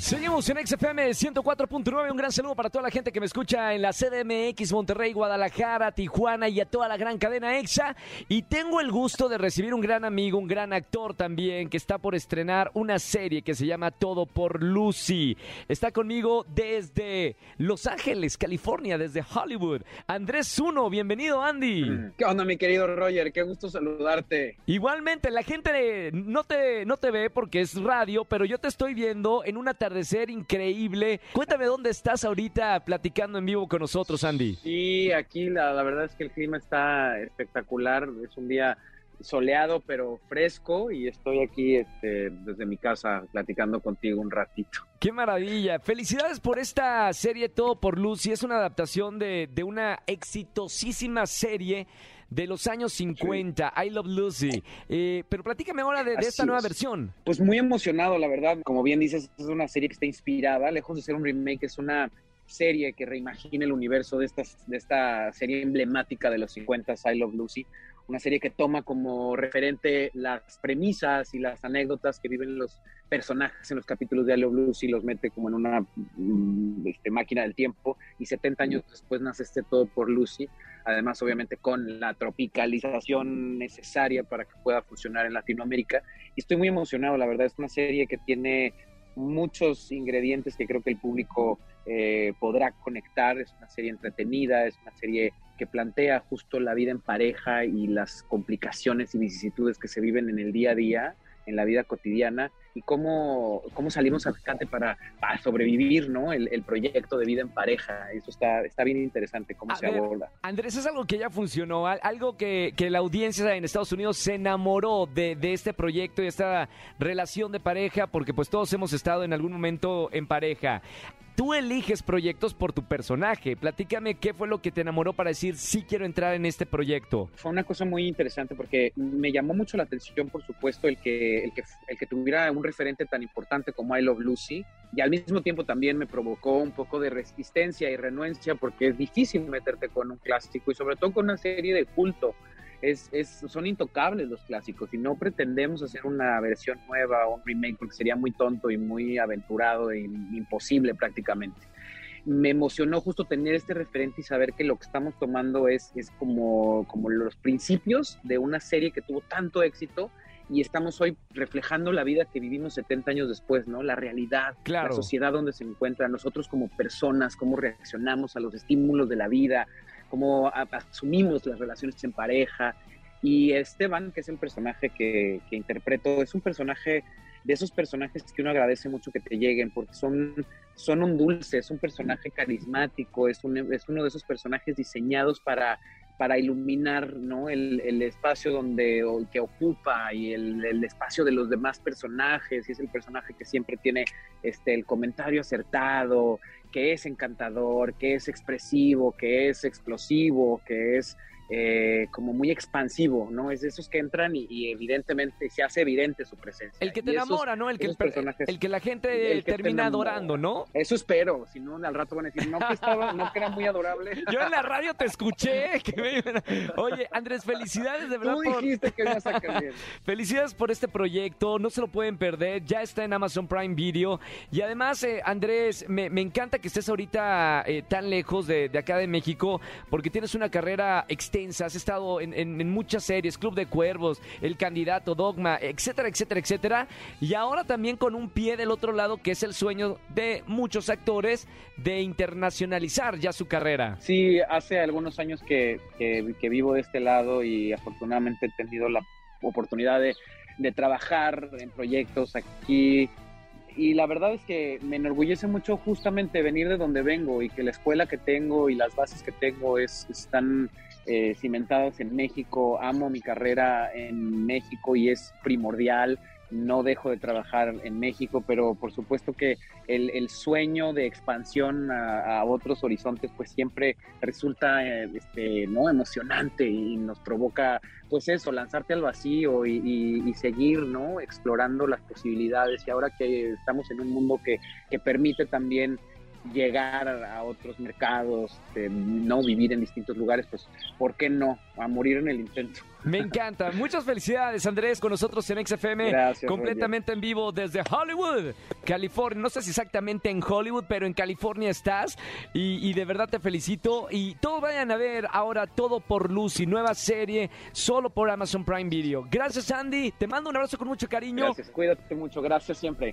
Seguimos en XFM 104.9. Un gran saludo para toda la gente que me escucha en la CDMX, Monterrey, Guadalajara, Tijuana y a toda la gran cadena EXA. Y tengo el gusto de recibir un gran amigo, un gran actor también, que está por estrenar una serie que se llama Todo por Lucy. Está conmigo desde Los Ángeles, California, desde Hollywood. Andrés Zuno, bienvenido, Andy. ¿Qué onda, mi querido Roger? Qué gusto saludarte. Igualmente, la gente no te, no te ve porque es radio, pero yo te estoy viendo en un atardecer increíble. Cuéntame dónde estás ahorita platicando en vivo con nosotros, Andy. Sí, aquí la, la verdad es que el clima está espectacular. Es un día soleado pero fresco y estoy aquí este, desde mi casa platicando contigo un ratito. ¡Qué maravilla! Felicidades por esta serie Todo por Lucy. Es una adaptación de, de una exitosísima serie de los años 50, I Love Lucy. Eh, pero platícame ahora de, esta nueva versión. Pues muy emocionado, la verdad. Como bien dices, es una serie que está inspirada, lejos de ser un remake, es una serie que reimagina el universo de, estas, de esta serie emblemática de los 50, I Love Lucy. Una serie que toma como referente las premisas y las anécdotas que viven los personajes en los capítulos de I Love Lucy, los mete como en una mm, este, máquina del tiempo y 70 años después nace este todo por Lucy además obviamente con la tropicalización necesaria para que pueda funcionar en Latinoamérica. Y estoy muy emocionado, la verdad, es una serie que tiene muchos ingredientes que creo que el público eh, podrá conectar, es una serie entretenida, es una serie que plantea justo la vida en pareja y las complicaciones y vicisitudes que se viven en el día a día en la vida cotidiana y cómo, cómo salimos adelante para, para sobrevivir, ¿no? El, proyecto de vida en pareja. Eso está, está bien interesante, cómo se aborda. Andrés, es algo que ya funcionó, algo que, que la audiencia en Estados Unidos se enamoró de, de, este proyecto y esta relación de pareja, porque pues todos hemos estado en algún momento en pareja. Tú eliges proyectos por tu personaje. Platícame qué fue lo que te enamoró para decir sí quiero entrar en este proyecto. Fue una cosa muy interesante porque me llamó mucho la atención, por supuesto, el que, el que, el que tuviera un referente tan importante como I Love Lucy y al mismo tiempo también me provocó un poco de resistencia y renuencia porque es difícil meterte con un clásico y sobre todo con una serie de culto es, son intocables los clásicos y no pretendemos hacer una versión nueva o un remake porque sería muy tonto y muy aventurado e imposible prácticamente. Me emocionó justo tener este referente y saber que lo que estamos tomando es, es como, como los principios de una serie que tuvo tanto éxito y estamos hoy reflejando la vida que vivimos 70 años después, ¿no? La realidad, la sociedad donde se encuentra, nosotros como personas, cómo reaccionamos a los estímulos de la vida, cómo asumimos las relaciones en pareja. Y Esteban, que es el personaje que, interpreto, es un personaje de esos personajes que uno agradece mucho que te lleguen, porque son, son un dulce, es un personaje carismático, es, es uno de esos personajes diseñados para, para iluminar ¿no? el, el espacio donde, que ocupa y el, el, espacio de los demás personajes, y es el personaje que siempre tiene este, el comentario acertado, que es encantador, que es expresivo, que es explosivo, que es eh, como muy expansivo, ¿no? Es de esos que entran y, evidentemente se hace evidente su presencia. El que te enamora, ¿no? El que, el, que la gente termina adorando, ¿no? Eso espero, si no al rato van a decir, no que, estaba, no que era muy adorable. Yo en la radio te escuché. Oye, Andrés, felicidades de verdad. Tú dijiste que ibas a cambiar. felicidades por este proyecto, no se lo pueden perder, ya está en Amazon Prime Video. Y además, eh, Andrés, me, encanta que estés ahorita eh, tan lejos de, de acá de México, porque tienes una carrera extensa has estado en, muchas series, Club de Cuervos, El Candidato, Dogma, etcétera, etcétera, etcétera. Y ahora también con un pie del otro lado, que es el sueño de muchos actores de internacionalizar ya su carrera. Sí, hace algunos años que, vivo de este lado y afortunadamente he tenido la oportunidad de, de trabajar en proyectos aquí y la verdad es que me enorgullece mucho justamente venir de donde vengo y que la escuela que tengo y las bases que tengo es, están eh, cimentadas en México. Amo mi carrera en México y es primordial. No dejo de trabajar en México, pero por supuesto que el, sueño de expansión a, otros horizontes, pues siempre resulta eh, este, ¿no? emocionante y nos provoca, pues eso, lanzarte al vacío y, seguir ¿no? explorando las posibilidades. Y ahora que estamos en un mundo que, que permite también llegar a otros mercados, de no vivir en distintos lugares, pues, ¿por qué no? A morir en el intento. Me encanta. Muchas felicidades, Andrés, con nosotros en XFM. Gracias, completamente en vivo desde Hollywood, California. No sé si exactamente en Hollywood, pero en California estás. Y, y de verdad te felicito. Y todos vayan a ver ahora Todo por Lucy, nueva serie, solo por Amazon Prime Video. Gracias, Andy. Te mando un abrazo con mucho cariño. Gracias, cuídate mucho. Gracias siempre.